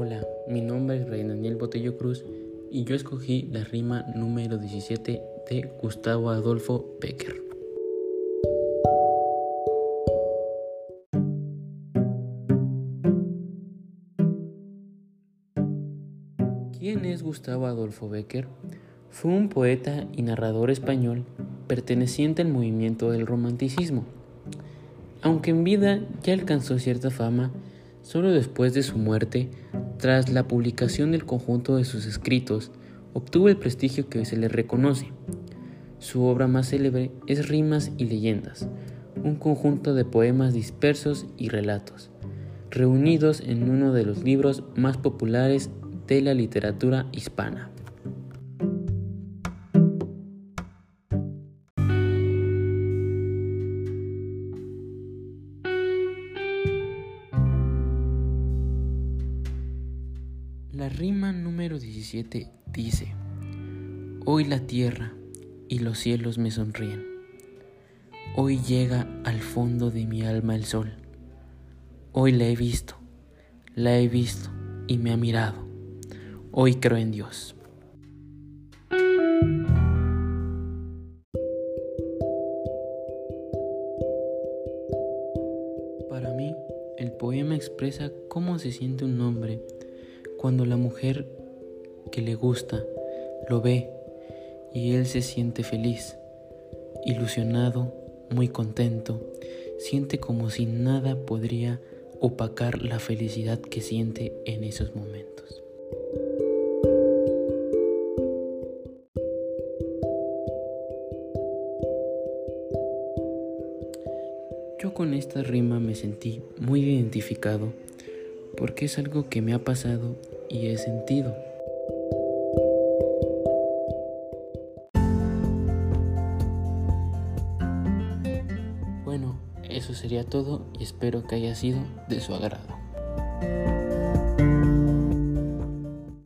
Hola, mi nombre es Rey Daniel Botello Cruz y yo escogí la rima número 17 de Gustavo Adolfo Becker. ¿Quién es Gustavo Adolfo Becker? Fue un poeta y narrador español perteneciente al movimiento del romanticismo. Aunque en vida ya alcanzó cierta fama, solo después de su muerte, tras la publicación del conjunto de sus escritos, obtuvo el prestigio que se le reconoce. Su obra más célebre es Rimas y Leyendas, un conjunto de poemas dispersos y relatos, reunidos en uno de los libros más populares de la literatura hispana. La rima número 17 dice, Hoy la tierra y los cielos me sonríen. Hoy llega al fondo de mi alma el sol. Hoy la he visto, la he visto y me ha mirado. Hoy creo en Dios. Para mí, el poema expresa cómo se siente un hombre cuando la mujer que le gusta lo ve y él se siente feliz, ilusionado, muy contento, siente como si nada podría opacar la felicidad que siente en esos momentos. Yo con esta rima me sentí muy identificado porque es algo que me ha pasado y he sentido. Bueno, eso sería todo y espero que haya sido de su agrado.